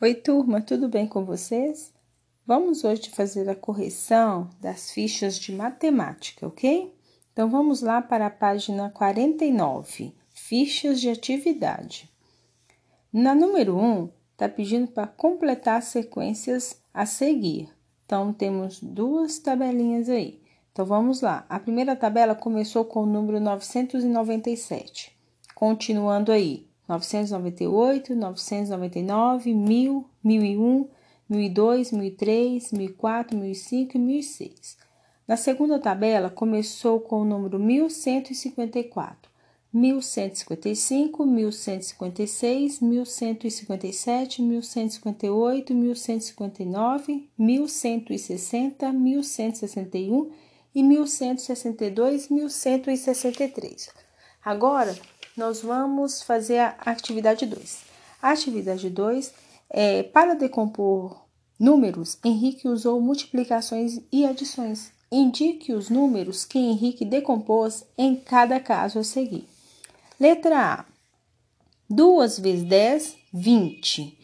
Oi, turma, tudo bem com vocês? Vamos hoje fazer a correção das fichas de matemática, ok? Então vamos lá para a página 49, fichas de atividade. Na número 1, está pedindo para completar as sequências a seguir. Então temos duas tabelinhas aí. Então vamos lá. A primeira tabela começou com o número 997. Continuando aí, 998, 999, 1000, 1001, 1002, 1003, 1004, 1005 e 1006. Na segunda tabela, começou com o número 1154, 1155, 1156, 1157, 1158, 1159, 1160, 1161 e 1162, 1163. Agora, nós vamos fazer a atividade 2. A atividade 2 é para decompor números, Henrique usou multiplicações e adições. Indique os números que Henrique decompôs em cada caso a seguir. Letra A. 2 vezes 10, 20.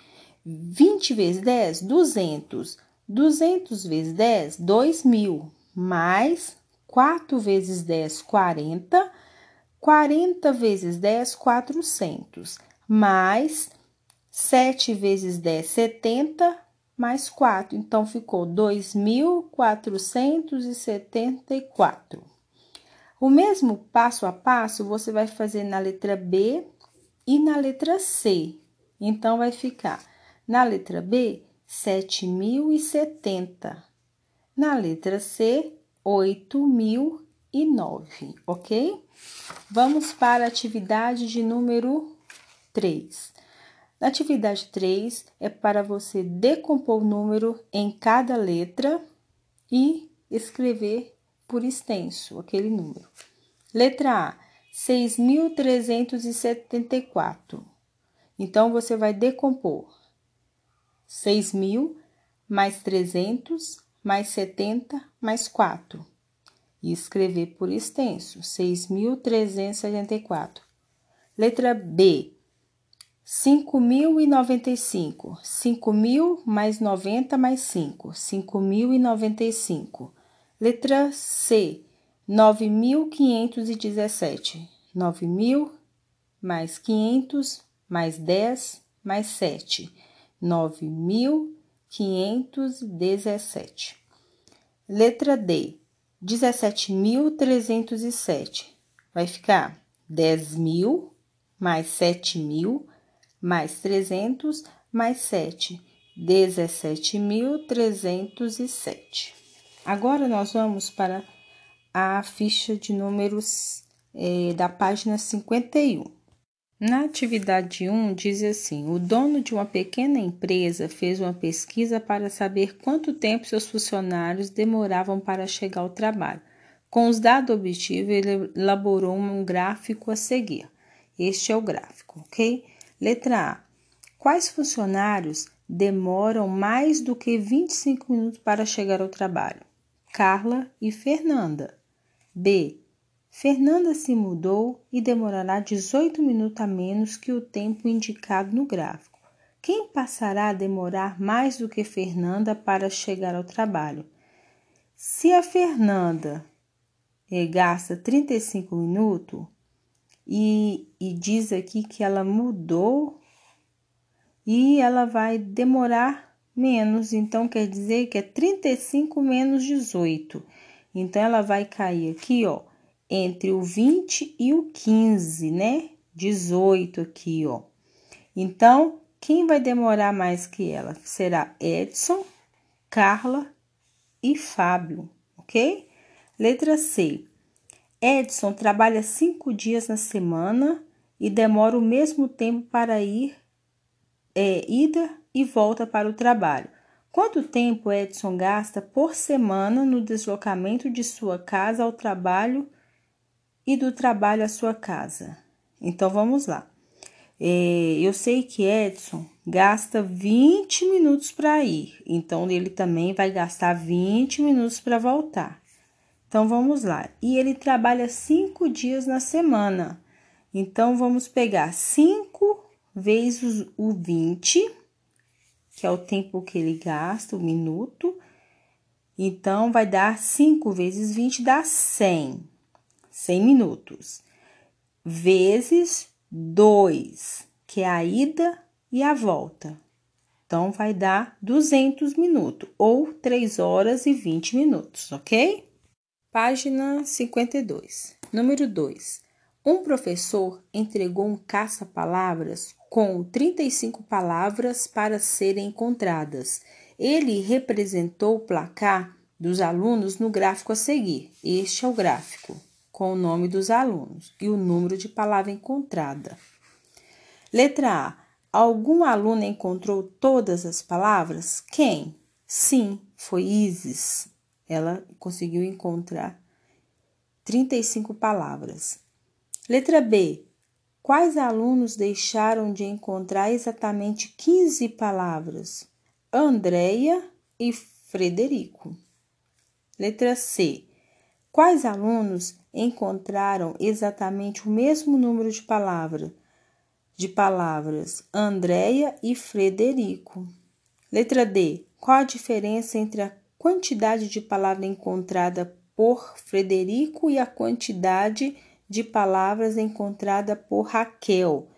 20 vezes 10, 200. 200 vezes 10, 2.000. Mais 4 vezes 10, 40 40 vezes 10, 400, mais 7 vezes 10, 70, mais 4. Então, ficou 2.474. O mesmo passo a passo você vai fazer na letra B e na letra C. Então, vai ficar na letra B, 7.070. Na letra C, 8.000 e 9, ok? Vamos para a atividade de número 3. Na atividade 3 é para você decompor o número em cada letra e escrever por extenso aquele número. Letra A, 6.374. Então, você vai decompor 6.000 mais 300 mais 70 mais 4 e escrever por extenso 6.374. Letra B, 5.095. 5.000 mais 90 mais 5, 5.095. Letra C, 9.517. 9.000 mais 500 mais 10 mais 7, 9.517. Letra D, 17.307. Vai ficar 10.000 mais 7.000 mais 300 mais 7, 17.307. Agora nós vamos para a ficha de números é, da página 51. Na atividade 1, diz assim: o dono de uma pequena empresa fez uma pesquisa para saber quanto tempo seus funcionários demoravam para chegar ao trabalho. Com os dados obtidos, ele elaborou um gráfico a seguir. Este é o gráfico, ok? Letra A: Quais funcionários demoram mais do que 25 minutos para chegar ao trabalho? Carla e Fernanda. B. Fernanda se mudou e demorará 18 minutos a menos que o tempo indicado no gráfico. Quem passará a demorar mais do que Fernanda para chegar ao trabalho? Se a Fernanda eh, gasta 35 minutos e, e diz aqui que ela mudou e ela vai demorar menos, então quer dizer que é 35 menos 18. Então ela vai cair aqui, ó entre o 20 e o 15, né? 18 aqui, ó. Então, quem vai demorar mais que ela será Edson, Carla e Fábio, ok? Letra C. Edson trabalha cinco dias na semana e demora o mesmo tempo para ir, é, ida e volta para o trabalho. Quanto tempo Edson gasta por semana no deslocamento de sua casa ao trabalho? E do trabalho à sua casa. Então vamos lá. É, eu sei que Edson gasta 20 minutos para ir, então ele também vai gastar 20 minutos para voltar. Então vamos lá. E ele trabalha cinco dias na semana. Então vamos pegar 5 vezes o 20 que é o tempo que ele gasta, o minuto. Então, vai dar 5 vezes 20 dá 100. 100 minutos. Vezes 2, que é a ida e a volta. Então, vai dar 200 minutos, ou 3 horas e 20 minutos, ok? Página 52. Número 2. Um professor entregou um caça-palavras com 35 palavras para serem encontradas. Ele representou o placar dos alunos no gráfico a seguir. Este é o gráfico, com o nome dos alunos e o número de palavra encontrada. Letra A. Algum aluno encontrou todas as palavras? Quem? Sim, foi Isis. Ela conseguiu encontrar 35 palavras. Letra B. Quais alunos deixaram de encontrar exatamente 15 palavras? Andreia e Frederico. Letra C. Quais alunos encontraram exatamente o mesmo número de palavras? De palavras Andreia e Frederico. Letra D. Qual a diferença entre a quantidade de palavra encontrada por Frederico e a quantidade de de palavras encontrada por Raquel.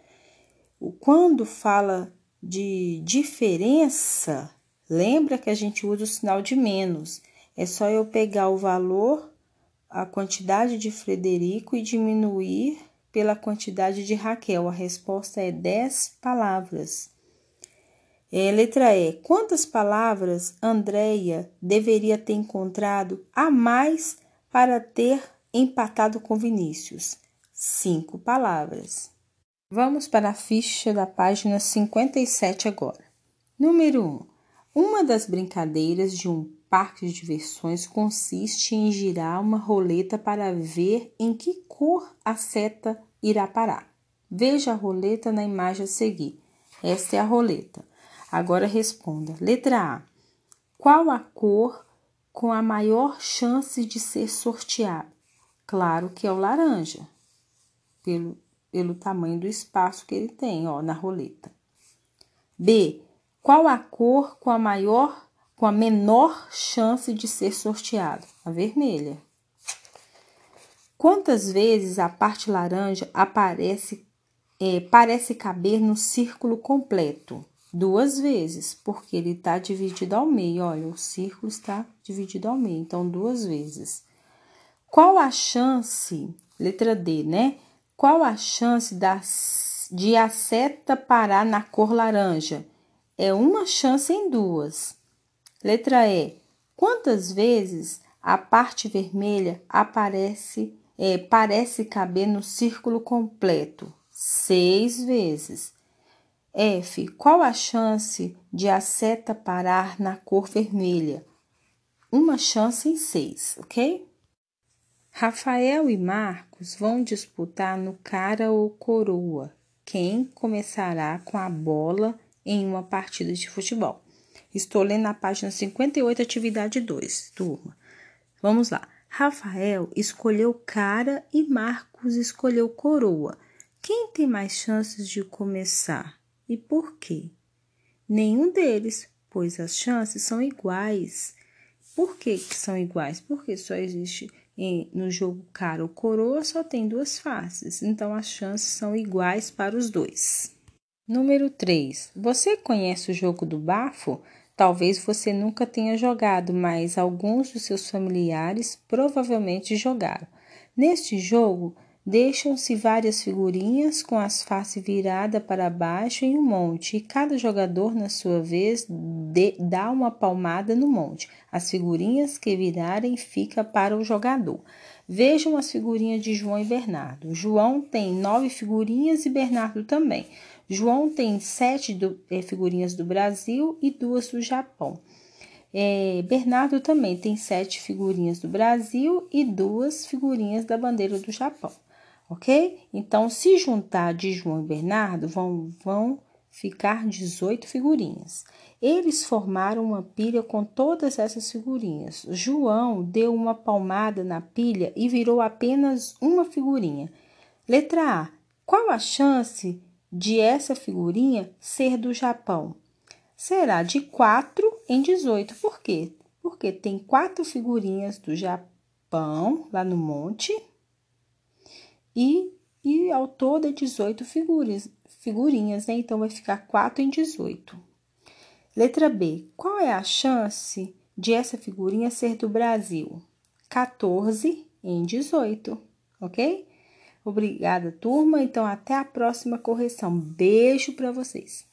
Quando fala de diferença, lembra que a gente usa o sinal de menos. É só eu pegar o valor, a quantidade de Frederico e diminuir pela quantidade de Raquel. A resposta é 10 palavras. É, letra E. Quantas palavras Andréia deveria ter encontrado a mais para ter empatado com Vinícius. Cinco palavras. Vamos para a ficha da página 57 agora. Número 1. Um, uma das brincadeiras de um parque de diversões consiste em girar uma roleta para ver em que cor a seta irá parar. Veja a roleta na imagem a seguir. Esta é a roleta. Agora responda. Letra A. Qual a cor com a maior chance de ser sorteada? Claro que é o laranja, pelo, pelo tamanho do espaço que ele tem, ó, na roleta. B. Qual a cor com a maior, com a menor chance de ser sorteado? A vermelha. Quantas vezes a parte laranja aparece, é, parece caber no círculo completo? Duas vezes, porque ele está dividido ao meio. Olha, o círculo está dividido ao meio, então duas vezes. Qual a chance, letra D, né? Qual a chance da, de a seta parar na cor laranja? É uma chance em duas. Letra E. Quantas vezes a parte vermelha aparece, é, parece caber no círculo completo? Seis vezes. F. Qual a chance de a seta parar na cor vermelha? Uma chance em seis, ok? Rafael e Marcos vão disputar no cara ou coroa quem começará com a bola em uma partida de futebol. Estou lendo na página 58, atividade 2, turma. Vamos lá. Rafael escolheu cara e Marcos escolheu coroa. Quem tem mais chances de começar e por quê? Nenhum deles, pois as chances são iguais. Por que, que são iguais? Porque só existe e no jogo cara ou coroa só tem duas faces, então as chances são iguais para os dois. Número 3. Você conhece o jogo do bafo? Talvez você nunca tenha jogado, mas alguns dos seus familiares provavelmente jogaram. Neste jogo, Deixam-se várias figurinhas com as faces viradas para baixo em um monte, e cada jogador, na sua vez, de, dá uma palmada no monte. As figurinhas que virarem fica para o jogador. Vejam as figurinhas de João e Bernardo. João tem nove figurinhas e Bernardo também. João tem sete do, é, figurinhas do Brasil e duas do Japão. É, Bernardo também tem sete figurinhas do Brasil e duas figurinhas da bandeira do Japão ok? Então, se juntar de João e Bernardo, vão, vão ficar 18 figurinhas. Eles formaram uma pilha com todas essas figurinhas. João deu uma palmada na pilha e virou apenas uma figurinha. Letra A. Qual a chance de essa figurinha ser do Japão? será de 4 em 18. Por quê? Porque tem quatro figurinhas do Japão lá no monte e, e ao todo é 18 figuras, figurinhas, né? Então vai ficar 4 em 18. Letra B. Qual é a chance de essa figurinha ser do Brasil? 14 em 18, ok? Obrigada, turma. Então, até a próxima correção. Beijo para vocês.